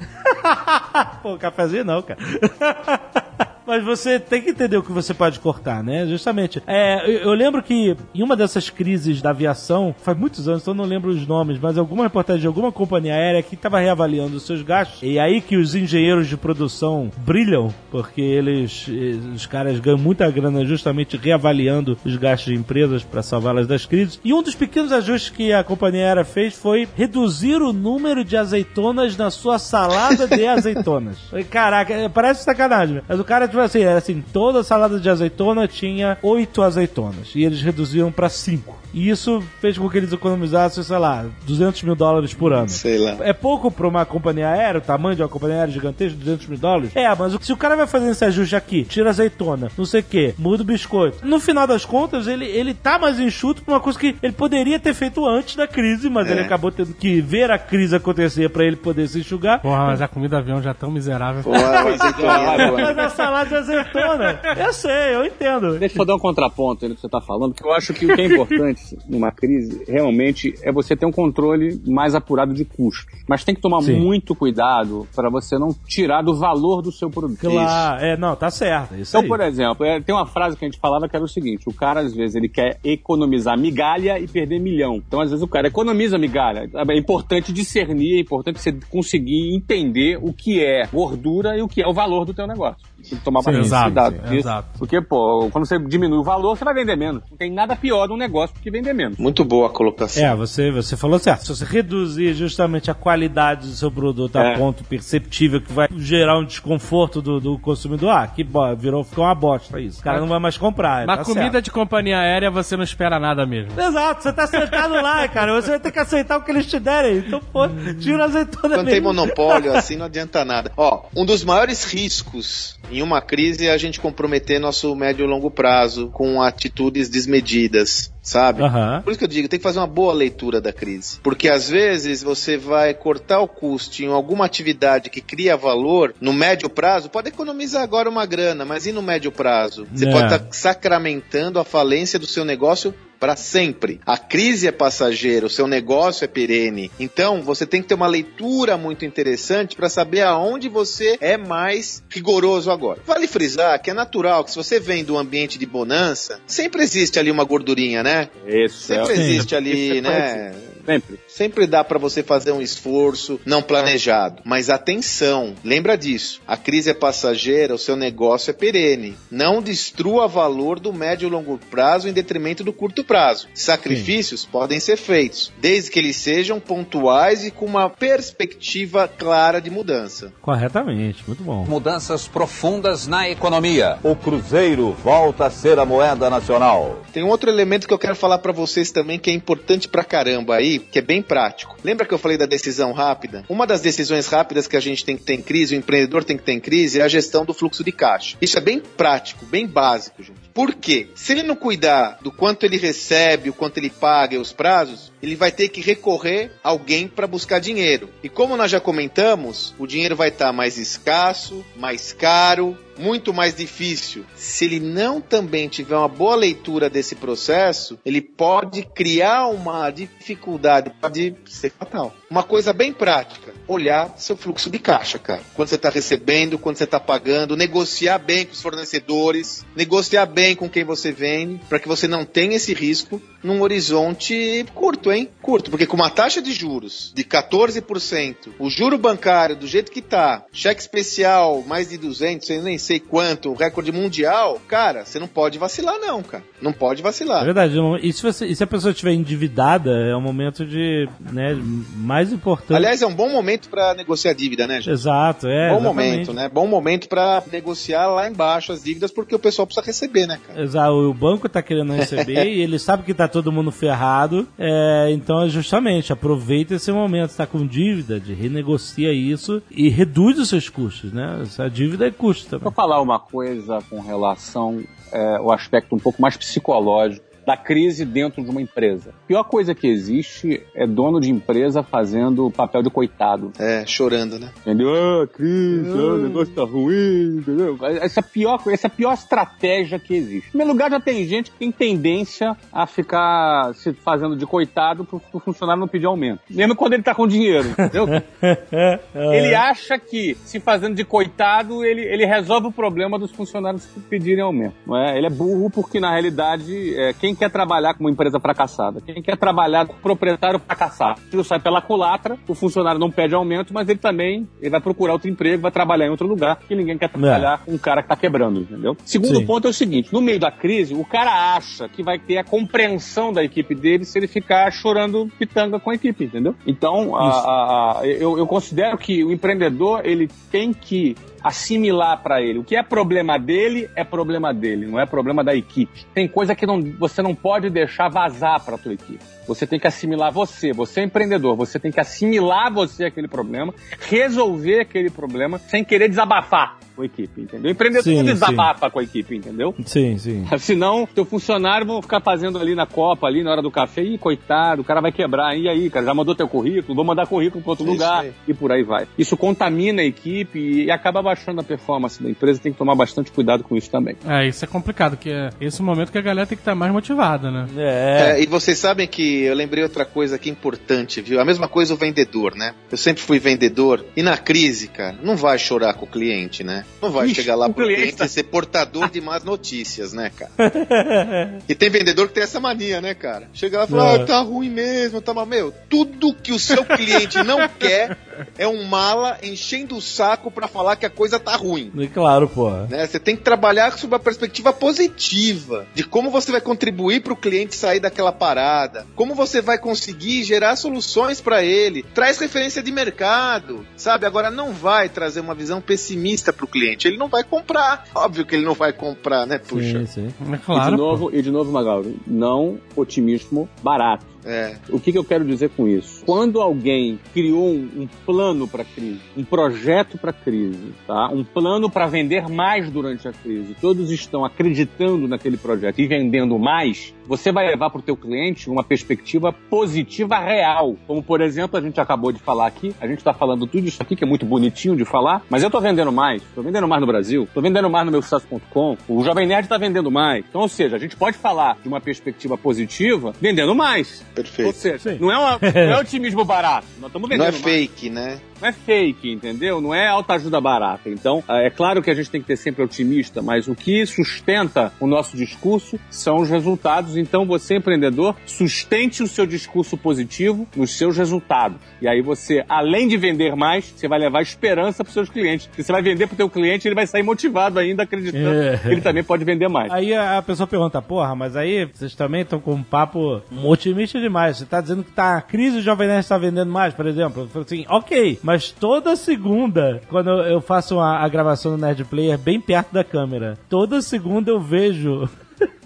E: *laughs*
B: Pô, cafezinho não, cara. *laughs* Mas você tem que entender o que você pode cortar, né? Justamente. É, eu, eu lembro que em uma dessas crises da aviação, faz muitos anos, então não lembro os nomes, mas alguma reportagem de alguma companhia aérea que estava reavaliando os seus gastos. E aí que os engenheiros de produção brilham, porque eles, eh, os caras ganham muita grana justamente reavaliando os gastos de empresas para salvá-las das crises. E um dos pequenos ajustes que a companhia aérea fez foi reduzir o número de azeitonas na sua salada de *laughs* azeitonas. Caraca, é, parece sacanagem, mas o cara tipo assim, era assim, toda salada de azeitona tinha oito azeitonas. E eles reduziram pra cinco. E isso fez com que eles economizassem, sei lá, 200 mil dólares por ano.
D: Sei lá.
B: É pouco pra uma companhia aérea, o tamanho de uma companhia aérea gigantesca, 200 mil dólares? É, mas se o cara vai fazendo esse ajuste aqui, tira azeitona, não sei o que, muda o biscoito. No final das contas, ele, ele tá mais enxuto pra uma coisa que ele poderia ter feito antes da crise, mas
D: É.
B: ele acabou tendo que ver a crise acontecer pra ele poder se enxugar.
E: Porra, mas a comida avião já é tão miserável.
D: Pô, a azeitoninha boa.
B: Mas a salada de azeitona, eu sei, eu entendo.
C: Deixa eu dar um contraponto aí no que você está falando, porque eu acho que o que é importante *laughs* numa crise realmente é você ter um controle mais apurado de custos. Mas tem que tomar
B: Sim.
C: muito cuidado para você não tirar do valor do seu produto.
B: Claro, é, não, tá certo. Isso
C: Então,
B: aí.
C: por exemplo, é, tem uma frase que a gente falava que era o seguinte: o cara, às vezes, ele quer economizar migalha e perder milhão. Então, às vezes, o cara economiza migalha. É importante discernir, é importante você conseguir entender o que é gordura e o que é o valor do teu negócio. Tem que tomar
E: Sim,
C: bastante
E: exato,
C: cuidado.
E: exato.
C: Porque, pô, quando você diminui o valor, você vai vender menos. Não tem nada pior num negócio do que vender menos.
D: Muito boa a colocação.
B: É, você, você falou certo. Se você reduzir justamente a qualidade do seu produto a
C: É.
B: ponto perceptível que vai gerar um desconforto do, do consumidor, ah, que bo- virou, ficou uma bosta isso. O cara não vai mais comprar.
E: Mas
B: tá
E: comida
B: certo.
E: de companhia aérea você não espera nada mesmo.
B: Exato, você tá sentado lá, cara. Você vai ter que aceitar o que eles te derem. Então, pô, tira a azeitona
D: Quando tem
B: mesmo.
D: monopólio, assim não adianta nada. Ó, um dos maiores riscos em uma crise a gente comprometer nosso médio e longo prazo com atitudes desmedidas, sabe?
B: Aham.
D: Por isso que eu digo, tem que fazer uma boa leitura da crise. Porque às vezes você vai cortar o custo em alguma atividade que cria valor no médio prazo, pode economizar agora uma grana, mas e no médio prazo? Você
B: É.
D: pode estar sacramentando a falência do seu negócio para sempre. A crise é passageira, o seu negócio é perene. Então, você tem que ter uma leitura muito interessante para saber aonde você é mais rigoroso agora. Vale frisar que é natural que se você vem do ambiente de bonança, sempre existe ali uma gordurinha, né?
C: Isso,
D: Sempre
C: é.
D: existe ali,
C: Isso
D: né?
C: Sempre.
D: Sempre dá para você fazer um esforço não planejado. Mas atenção, lembra disso. A crise é passageira, o seu negócio é perene. Não destrua valor do médio e longo prazo em detrimento do curto prazo. Sacrifícios podem ser feitos, desde que eles sejam pontuais e com uma perspectiva clara de mudança.
B: Corretamente, muito bom.
F: Mudanças profundas na economia.
G: O Cruzeiro volta a ser a moeda nacional.
D: Tem um outro elemento que eu quero falar pra vocês também que é importante pra caramba aí, que é bem prático. Lembra que eu falei da decisão rápida? Uma das decisões rápidas que a gente tem que ter em crise, o empreendedor tem que ter em crise, é a gestão do fluxo de caixa. Isso é bem prático, bem básico, gente. Por quê? Se ele não cuidar do quanto ele recebe, o quanto ele paga e os prazos, ele vai ter que recorrer a alguém para buscar dinheiro. E como nós já comentamos, o dinheiro vai estar mais escasso, mais caro, muito mais difícil. Se ele não também tiver uma boa leitura desse processo, ele pode criar uma dificuldade, pode ser fatal. Uma coisa bem prática, olhar seu fluxo de caixa, cara. Quando você está recebendo, quando você está pagando, negociar bem com os fornecedores, negociar bem com quem você vende, para que você não tenha esse risco num horizonte curto, hein? Curto, porque com uma taxa de juros de 14%, o juro bancário do jeito que tá, cheque especial mais de 200, eu nem sei quanto, recorde mundial, cara, você não pode vacilar não, cara. Não pode
B: É
D: vacilar.
B: verdade. E se, você- e se a pessoa estiver endividada, é um momento de, né, mais importante.
D: Aliás, é um bom momento para negociar dívida, né, gente?
B: Exato, é.
D: Bom
B: exatamente.
D: momento, né? Bom momento para negociar lá embaixo as dívidas, porque o pessoal precisa receber, né, cara?
B: Exato, o banco tá querendo receber *laughs* e ele sabe que tá todo mundo ferrado. É, então, é justamente, aproveita esse momento, tá com dívida, de renegocia isso e reduz os seus custos, né? Essa dívida é custo
C: Vou
B: também.
C: falar uma coisa com relação é, ao aspecto um pouco mais psicológico da crise dentro de uma empresa. A pior coisa que existe é dono de empresa fazendo papel de coitado.
D: É, chorando, né?
C: Entendeu? Ah, crise, ah, o negócio tá ruim, entendeu? Essa é a pior, essa é a pior estratégia que existe. Em primeiro lugar, já tem gente que tem tendência a ficar se fazendo de coitado pro, pro funcionário não pedir aumento. Mesmo quando ele tá com dinheiro, entendeu? *laughs* ele acha que, se fazendo de coitado, ele, ele resolve o problema dos funcionários que pedirem aumento. Não é? Ele é burro porque, na realidade, é, quem quer trabalhar com uma empresa fracassada? Quem quer trabalhar com um proprietário fracassado? Ele sai pela culatra, o funcionário não pede aumento, mas ele também ele vai procurar outro emprego, vai trabalhar em outro lugar, que ninguém quer trabalhar com um cara que tá quebrando, entendeu? Segundo
B: Sim.
C: ponto é o seguinte, no meio da crise, o cara acha que vai ter a compreensão da equipe dele se ele ficar chorando pitanga com a equipe, entendeu? Então, a- a- a- eu, eu considero que o empreendedor, ele tem que assimilar para ele. O que é problema dele é problema dele, não é problema da equipe. Tem coisa que não, você não pode deixar vazar para tua equipe. Você tem que assimilar você, você é empreendedor, você tem que assimilar você aquele problema, resolver aquele problema sem querer desabafar com a equipe, entendeu? Empreendedor
B: Sim,
C: desabafa com a equipe, entendeu?
B: Sim, sim. *laughs*
C: Senão, teu funcionário vão ficar fazendo ali na copa, ali na hora do café, ih, coitado, o cara vai quebrar, e aí, cara, já mandou teu currículo, vou mandar currículo para outro
D: Isso
C: lugar,
D: aí.
C: e por aí vai. Isso contamina a equipe e acaba baixando a performance da empresa, tem que tomar bastante cuidado com isso também.
E: É, isso é complicado, que é esse momento que a galera tem que estar mais motivada, né?
B: É.
D: É, e vocês sabem que eu lembrei outra coisa que é importante, viu? A mesma coisa o vendedor, né? Eu sempre fui vendedor e na crise, cara, não vai chorar com o cliente, né? Não vai
C: Ixi,
D: chegar lá pro
C: cliente
D: cliente e ser portador de más notícias, né, cara? *laughs* e tem vendedor que tem essa mania, né, cara? Chega lá e fala, ah, tá ruim mesmo, tá mal. Meu, tudo que o seu cliente não quer é um mala enchendo o saco pra falar que a coisa tá ruim.
B: E Claro, pô.
D: né? Você tem que trabalhar sob a perspectiva positiva de como você vai contribuir para o cliente sair daquela parada, como você vai conseguir gerar soluções para ele, traz referência de mercado, sabe? Agora não vai trazer uma visão pessimista para o cliente, ele não vai comprar. Óbvio que ele não vai comprar, né? Puxa.
B: Sim, sim.
E: É
C: e
E: claro.
C: de
E: pô.
C: novo, e de novo, Magal, não otimismo barato.
D: É.
C: O que, que eu quero dizer com isso? Quando alguém criou um, plano para crise, um projeto para crise, tá? um plano para vender mais durante a crise, todos estão acreditando naquele projeto e vendendo mais, você vai levar para o teu cliente uma perspectiva positiva real. Como, por exemplo, a gente acabou de falar aqui, a gente está falando tudo isso aqui, que é muito bonitinho de falar, mas eu estou vendendo mais, estou vendendo mais no Brasil, estou vendendo mais no meu sucesso.com, o Jovem Nerd está vendendo mais. Então, ou seja, a gente pode falar de uma perspectiva positiva vendendo mais. Ou
D: Perfeito.
C: seja, não é, uma- *laughs* não é otimismo barato. Nós estamos vendendo
D: Não é fake, né?
C: Não é fake, entendeu? Não é alta ajuda barata. Então, ah, é claro que a gente tem que ter sempre otimista, mas o que sustenta o nosso discurso são os resultados. Então, você, empreendedor, sustente o seu discurso positivo nos seus resultados. E aí você, além de vender mais, você vai levar esperança para os seus clientes. Porque você vai vender para o teu cliente, ele vai sair motivado ainda, acreditando
B: É.
C: que ele também pode vender mais.
B: Aí a pessoa pergunta, porra, mas aí vocês também estão com um papo otimista demais. Você tá dizendo que tá a crise e o Jovem Nerd está vendendo mais, por exemplo. Eu falo assim, ok, mas toda segunda, quando eu- faço a, a gravação do Nerd Player bem perto da câmera, toda segunda eu vejo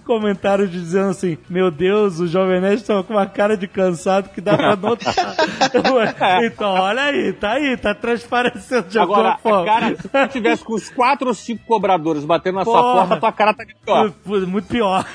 B: comentários dizendo assim, meu Deus, o Jovem Nerd estava com uma cara de cansado que dá pra notar. *laughs* então, olha aí, tá aí, tá transparecendo de
C: Agora,
B: alguma forma.
C: cara, se tu tivesse com os quatro ou cinco cobradores batendo na sua
B: Porra.
C: porta, tua cara tá pior.
B: Muito pior.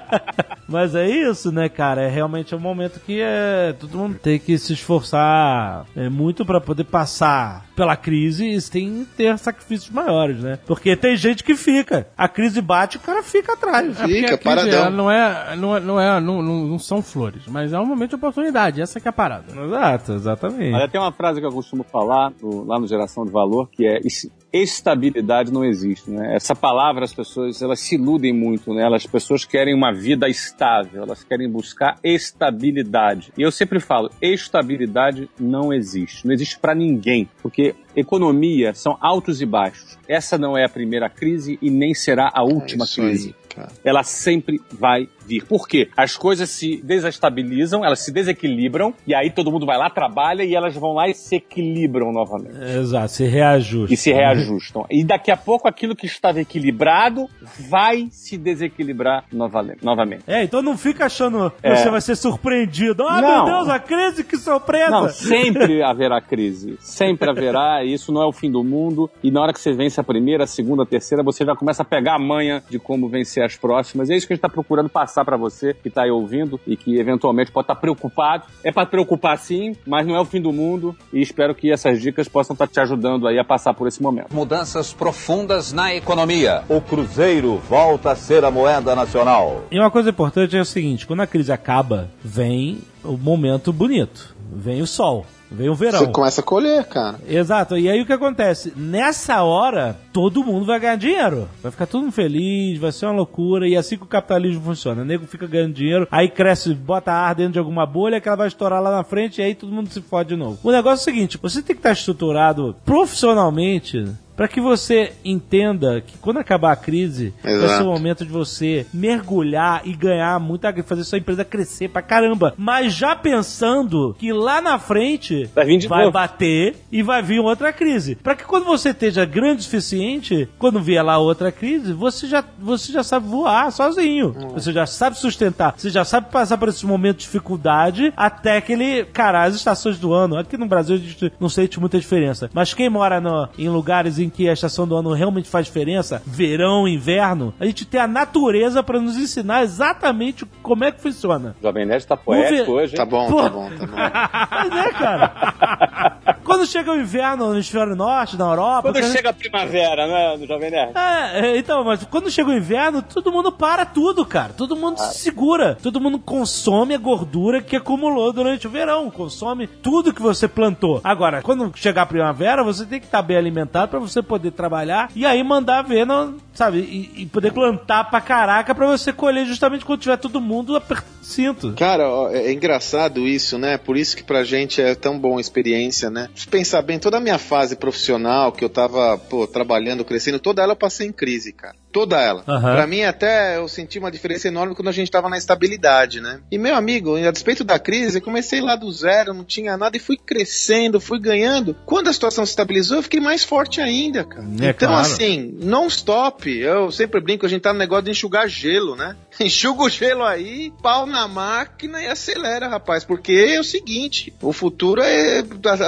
B: *laughs* Mas é isso, né, cara? É realmente um momento que é, todo mundo tem que se esforçar é, muito pra poder passar pela crise tem que ter sacrifícios maiores, né? Porque tem gente que fica. A crise bate e o cara fica atrás.
E: É porque
D: Fica
E: a crise,
D: paradão.
E: ela não é, não é, não, é não, não, não são flores, mas é um momento de oportunidade, essa que é a parada.
B: Exato, exatamente.
C: Olha, tem uma frase que eu costumo falar no- lá no Geração de Valor, que é "Es- estabilidade não existe, né? Essa palavra as pessoas, elas se iludem muito, né? Elas, as pessoas querem uma vida estável, elas querem buscar estabilidade. E eu sempre falo, estabilidade não existe, não existe para ninguém, porque economia são altos e baixos. Essa não é a primeira crise e nem será a última
D: É
C: crise
D: aí,
C: ela sempre vai vir. Por quê? As coisas se desestabilizam, elas se desequilibram, e aí todo mundo vai lá, trabalha, e elas vão lá e se equilibram novamente.
B: Exato, se reajusta.
C: E se reajustam. E daqui a pouco aquilo que estava equilibrado vai se desequilibrar novamente.
B: É, então não fica achando que
C: É.
B: você vai ser surpreendido. Ah,
C: Não.
B: meu Deus, a crise, que surpresa!
C: Não, sempre haverá crise. Sempre haverá, e isso não é o fim do mundo. E na hora que você vence a primeira, a segunda, a terceira, você já começa a pegar a manha de como vencer as próximas. E é isso que a gente está procurando passar para você que está aí ouvindo e que eventualmente pode estar preocupado. É para preocupar sim, mas não é o fim do mundo. E espero que essas dicas possam estar te ajudando aí a passar por esse momento.
F: Mudanças profundas na economia.
G: O Cruzeiro volta a ser a moeda nacional.
B: E uma coisa importante é o seguinte: quando a crise acaba, vem o momento bonito. Vem o sol. Vem o verão.
D: Você começa a colher, cara.
B: Exato. E aí o que acontece? Nessa hora, todo mundo vai ganhar dinheiro. Vai ficar todo mundo feliz, vai ser uma loucura. E é assim que o capitalismo funciona. O nego fica ganhando dinheiro, aí cresce, bota ar dentro de alguma bolha que ela vai estourar lá na frente e aí todo mundo se fode de novo. O negócio é o seguinte: você tem que estar estruturado profissionalmente para que você entenda que quando acabar a crise, vai ser
D: Exato.
B: o momento de você mergulhar e ganhar muita, fazer sua empresa crescer pra caramba. Mas já pensando que lá na frente
C: Vai
B: vai bater e vai vir outra crise. Pra que quando você esteja grande o suficiente, quando vier lá outra crise, você já, você já sabe voar sozinho. Você já sabe sustentar. Você já sabe passar por esse momento de dificuldade até que ele. Cara, as estações do ano. Aqui no Brasil a gente não sente muita diferença. Mas quem mora no- em lugares em que a estação do ano realmente faz diferença, verão, inverno, a gente tem a natureza pra nos ensinar exatamente como é que funciona.
C: O Jovem Nerd tá
B: ver.
C: poético hoje. hein?
D: Tá bom,
B: Pô.
D: tá bom, tá bom. *laughs*
B: Mas é, cara. Quando chega o inverno no hemisfério norte, na Europa.
C: Quando chega a primavera, né, no Jovem Nerd?
B: É, é, então, mas quando chega o inverno, todo mundo para tudo, cara. Todo mundo se segura. Todo mundo consome a gordura que acumulou durante o verão. Consome tudo que você plantou. Agora, quando chegar a primavera, você tem que estar bem alimentado pra você poder trabalhar e aí mandar ver, no, sabe? E, e poder plantar pra caraca pra você colher justamente quando tiver todo mundo apertando o cinto.
D: Cara, ó, é é engraçado isso, né? Por isso que pra gente é tão bom a experiência, né? Se pensar bem, toda a minha fase profissional que eu tava, pô, trabalhando, crescendo, toda ela eu passei em crise, cara. Toda ela.
B: Aham.
D: Pra mim, até eu senti uma diferença enorme quando a gente tava na estabilidade, né? E meu amigo, a despeito da crise, eu comecei lá do zero, não tinha nada e fui crescendo, fui ganhando. Quando a situação se estabilizou, eu fiquei mais forte ainda, cara.
B: É
D: então,
B: claro.
D: assim, não stop. Eu sempre brinco, a gente tá no negócio de enxugar gelo, né? *laughs* Enxuga o gelo aí, pau na máquina e acelera, rapaz. Porque é o seguinte, o futuro é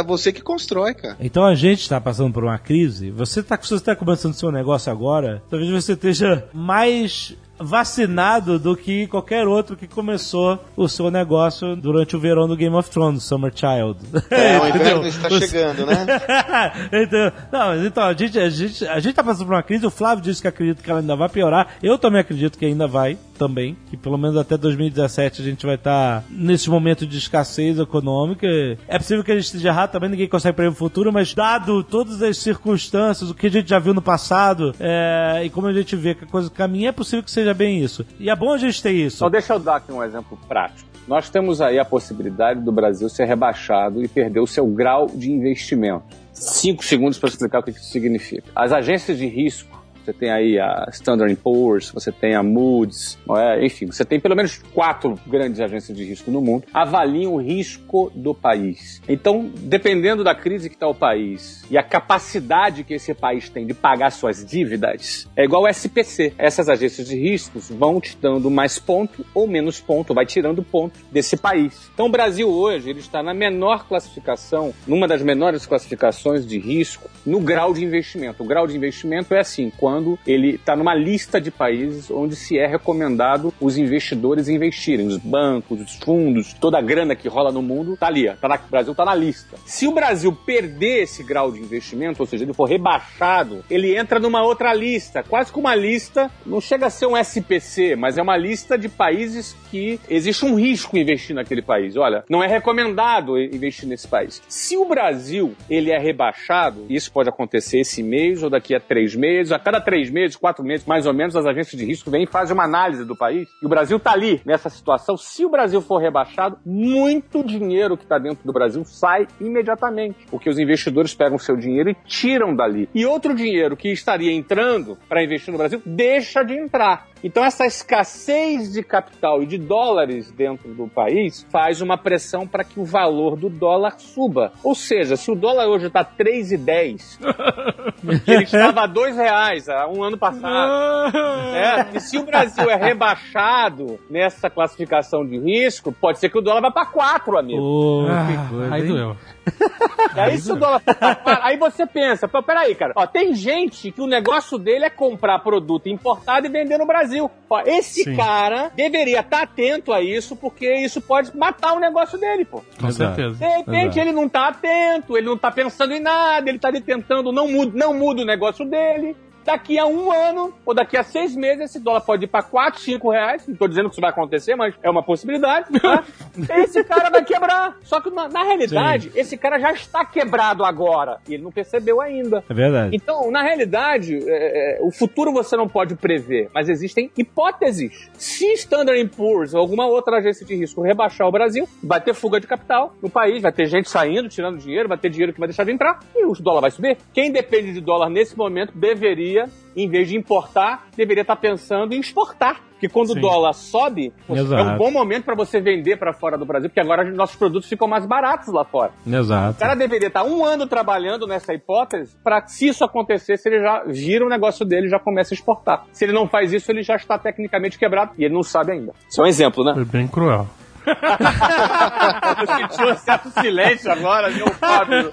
D: você que constrói, cara.
B: Então a gente está passando por uma crise. Você está você tá começando seu negócio agora. Talvez você esteja mais vacinado do que qualquer outro que começou o seu negócio durante o verão do Game of Thrones, Summer Child.
D: É, o *laughs* inverno está chegando, né? *laughs*
B: então, não, então, a gente, a, gente, a gente tá passando por uma crise, o Flávio disse que acredita que ela ainda vai piorar, eu também acredito que ainda vai, também, que pelo menos até 2017 a gente vai estar nesse momento de escassez econômica. É possível que a gente esteja errado, também ninguém consegue prever o futuro, mas dado todas as circunstâncias, o que a gente já viu no passado, é, e como a gente vê que a coisa caminha, é possível que seja bem isso. E é bom a gente ter isso.
C: Só deixa eu dar aqui um exemplo prático. Nós temos aí a possibilidade do Brasil ser rebaixado e perder o seu grau de investimento. Cinco segundos para explicar o que isso significa. As agências de risco, você tem aí a Standard Poor's, você tem a Moody's, é? enfim, você tem pelo menos quatro grandes agências de risco no mundo, avaliam o risco do país. Então, dependendo da crise que está o país e a capacidade que esse país tem de pagar suas dívidas, é igual ao SPC. Essas agências de riscos vão te dando mais ponto ou menos ponto, vai tirando ponto desse país. Então, o Brasil hoje ele está na menor classificação, numa das menores classificações de risco, no grau de investimento. O grau de investimento é assim, quando ele está numa lista de países onde se é recomendado os investidores investirem, os bancos, os fundos, toda a grana que rola no mundo está ali, tá na, o Brasil está na lista. Se o Brasil perder esse grau de investimento, ou seja, ele for rebaixado, ele entra numa outra lista, quase que uma lista, não chega a ser um SPC, mas é uma lista de países que existe um risco investir naquele país. Olha, não é recomendado investir nesse país. Se o Brasil ele é rebaixado, isso pode acontecer esse mês ou daqui a três meses, a cada três meses, quatro meses, mais ou menos, as agências de risco vêm e fazem uma análise do país. E o Brasil está ali nessa situação. Se o Brasil for rebaixado, muito dinheiro que está dentro do Brasil sai imediatamente, porque os investidores pegam seu dinheiro e tiram dali. E outro dinheiro que estaria entrando para investir no Brasil deixa de entrar. Então essa escassez de capital e de dólares dentro do país faz uma pressão para que o valor do dólar suba. Ou seja, se o dólar hoje está 3,10, ele estava a dois reais há um ano passado. *laughs* É, e se o Brasil é rebaixado nessa classificação de risco, pode ser que o dólar vá para 4, amigo.
B: Ô,
E: Ah,
B: que coisa,
E: aí doeu.
C: E aí, se o dólar aí você pensa, pô, peraí, cara, ó, tem gente que o negócio dele é comprar produto importado e vender no Brasil. Ó, esse
E: Sim.
C: cara deveria estar atento a isso, porque isso pode matar o negócio dele, pô.
E: Com
B: Exato.
E: certeza.
C: De repente
B: Exato.
C: ele não tá atento, ele não tá pensando em nada, ele tá ali tentando, não muda, não muda o negócio dele. Daqui a um ano ou daqui a seis meses esse dólar pode ir para 4, 5 reais. Não tô dizendo que isso vai acontecer, mas é uma possibilidade. Tá? *laughs* esse cara vai quebrar. Só que na, na realidade, Sim. esse cara já está quebrado agora e ele não percebeu ainda.
B: É verdade.
C: Então, na realidade, é, é, o futuro você não pode prever, mas existem hipóteses. Se Standard Poor's ou alguma outra agência de risco rebaixar o Brasil, vai ter fuga de capital no país, vai ter gente saindo, tirando dinheiro, vai ter dinheiro que vai deixar de entrar e o dólar vai subir. Quem depende de dólar nesse momento deveria, em vez de importar, deveria estar pensando em exportar. Porque quando Sim. o dólar sobe, Exato. é um bom momento para você vender para fora do Brasil, porque agora nossos produtos ficam mais baratos lá fora.
B: Exato.
C: O cara deveria estar um ano trabalhando nessa hipótese para, se isso acontecer, se ele já vira o negócio dele e já começa a exportar. Se ele não faz isso, ele já está tecnicamente quebrado e ele não sabe ainda. Isso é um exemplo, né?
B: Foi bem cruel.
C: Eu senti um certo silêncio agora, meu Fábio.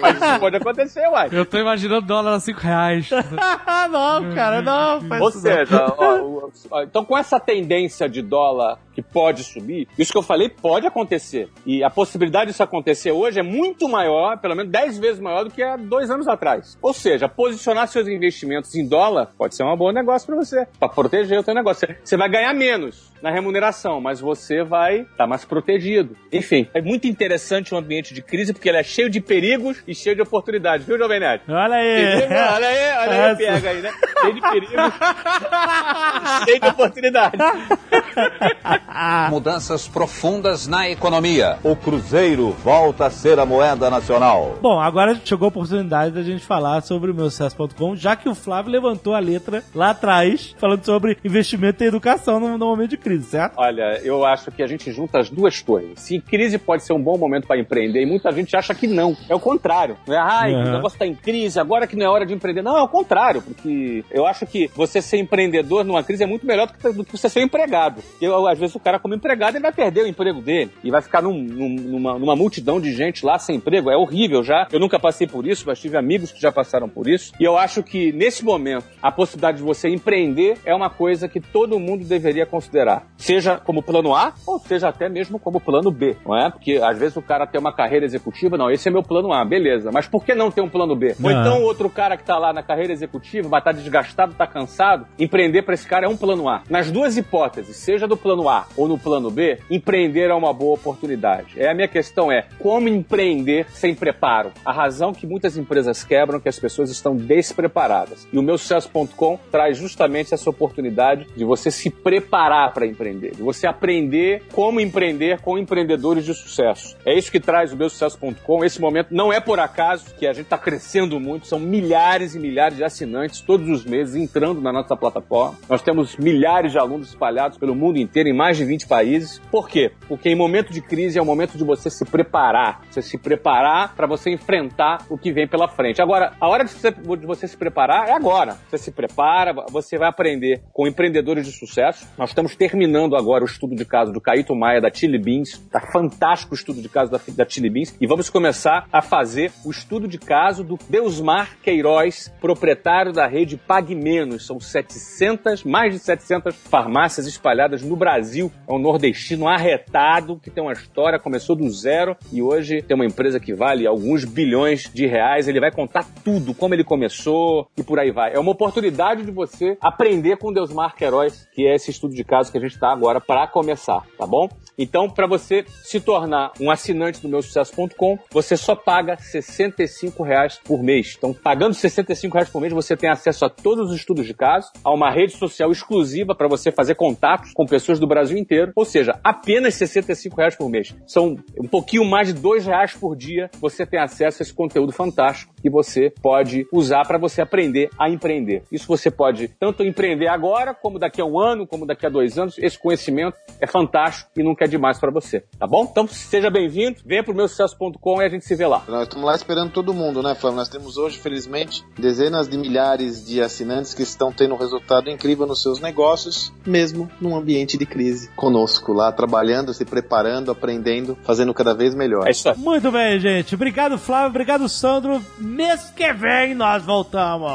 C: Mas isso pode acontecer, uai.
E: Eu tô imaginando dólar a 5 reais. *laughs*
B: não, cara, não.
C: Ou seja, ó, *laughs* ó, então com essa tendência de dólar que pode subir, isso que eu falei pode acontecer. E a possibilidade disso acontecer hoje é muito maior, pelo menos 10 vezes maior do que há dois anos atrás. Ou seja, posicionar seus investimentos em dólar pode ser um bom negócio para você, para proteger o seu negócio. Você vai ganhar menos na remuneração, mas você vai estar tá mais protegido. Enfim, é muito interessante o um ambiente de crise porque ele é cheio de perigos e cheio de oportunidades, viu, Jovem Nerd?
B: Olha aí!
C: Olha aí, olha aí, pega aí, né? Cheio de perigos, *laughs* cheio de oportunidades. *laughs*
F: Mudanças profundas na economia.
G: O Cruzeiro volta a ser a moeda nacional.
B: Bom, agora chegou a oportunidade da gente falar sobre o meu sucesso.com, já que o Flávio levantou a letra lá atrás, falando sobre investimento em educação no, no momento de crise, certo?
C: Olha, eu acho que a gente junta as duas coisas. Se crise pode ser um bom momento para empreender, e muita gente acha que não. É o contrário. Não é, ai, uhum. o negócio está em crise, agora que não é hora de empreender. Não, é o contrário, porque eu acho que você ser empreendedor numa crise é muito melhor do que, do que você ser empregado. Eu, às vezes o cara como empregado ele vai perder o emprego dele e vai ficar num, num, numa, numa multidão de gente lá sem emprego. É horrível já. Eu nunca passei por isso, mas tive amigos que já passaram por isso. E eu acho que nesse momento a possibilidade de você empreender é uma coisa que todo mundo deveria considerar. Seja como plano A ou seja até mesmo como plano B, não é? Porque às vezes o cara tem uma carreira executiva, não, esse é meu plano A, beleza. Mas por que não ter um plano B? Ou então outro cara que tá lá na carreira executiva estar tá desgastado, tá cansado, empreender para esse cara é um plano A. Nas duas hipóteses, seja do plano A ou no plano B, empreender é uma boa oportunidade. É, a minha questão é como empreender sem preparo. A razão que muitas empresas quebram é que as pessoas estão despreparadas. E o meu sucesso.com traz justamente essa oportunidade de você se preparar para empreender, de você aprender como empreender com empreendedores de sucesso. É isso que traz o meu sucesso.com. Esse momento não é por acaso que a gente está crescendo muito, são milhares e milhares de assinantes todos os meses entrando na nossa plataforma. Nós temos milhares de alunos espalhados pelo mundo inteiro em mais de 20 países. Por quê? Porque em momento de crise é o momento de você se preparar. Você se preparar para você enfrentar o que vem pela frente. Agora, a hora de você, de você se preparar é agora. Você se prepara, você vai aprender com empreendedores de sucesso. Nós estamos terminando agora o estudo de caso do Caíto Maia da Chili Beans. Tá fantástico o estudo de caso da, da Chili Beans. E vamos começar a fazer o estudo de caso do Deusmar Queiroz, proprietário da rede Pague Menos. São 700, mais de 700 farmácias espalhadas no Brasil. É um nordestino arretado que tem uma história, começou do zero e hoje tem uma empresa que vale alguns bilhões de reais. Ele vai contar tudo, como ele começou e por aí vai. É uma oportunidade de você aprender com Deusmar Queiroz, que é esse estudo de caso que a gente está agora para começar, tá bom? Então, para você se tornar um assinante do meu sucesso.com, você só paga 65 reais por mês. Então, pagando 65 reais por mês, você tem acesso a todos os estudos de caso, a uma rede social exclusiva para você fazer contatos com pessoas do Brasil inteiro, ou seja, apenas 65 reais por mês. São um pouquinho mais de R$ reais por dia, você tem acesso a esse conteúdo fantástico que você pode usar para você aprender a empreender. Isso você pode tanto empreender agora, como daqui a um ano, como daqui a dois anos. Esse conhecimento é fantástico e nunca é demais para você, tá bom? Então seja bem-vindo, venha pro meu sucesso.com e a gente se vê lá.
D: Nós estamos lá esperando todo mundo, né, Flávio? Nós temos hoje, felizmente, dezenas de milhares de assinantes que estão tendo um resultado incrível nos seus negócios, mesmo num ambiente de crise. Conosco lá, trabalhando, se preparando, aprendendo, fazendo cada vez melhor.
B: É isso aí. Muito bem, gente. Obrigado, Flávio. Obrigado, Sandro. Mês que vem nós voltamos.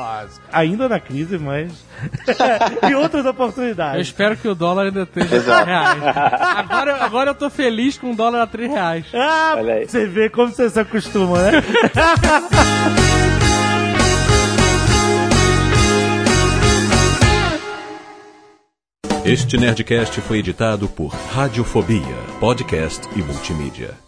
B: Ainda na crise, mas. *laughs* e outras oportunidades.
E: Eu espero que o dólar ainda esteja Exato. reais. Agora, agora eu tô feliz com o dólar a 3 reais.
B: Ah, você vê como você se acostuma, né?
G: Este Nerdcast foi editado por Radiofobia, podcast e multimídia.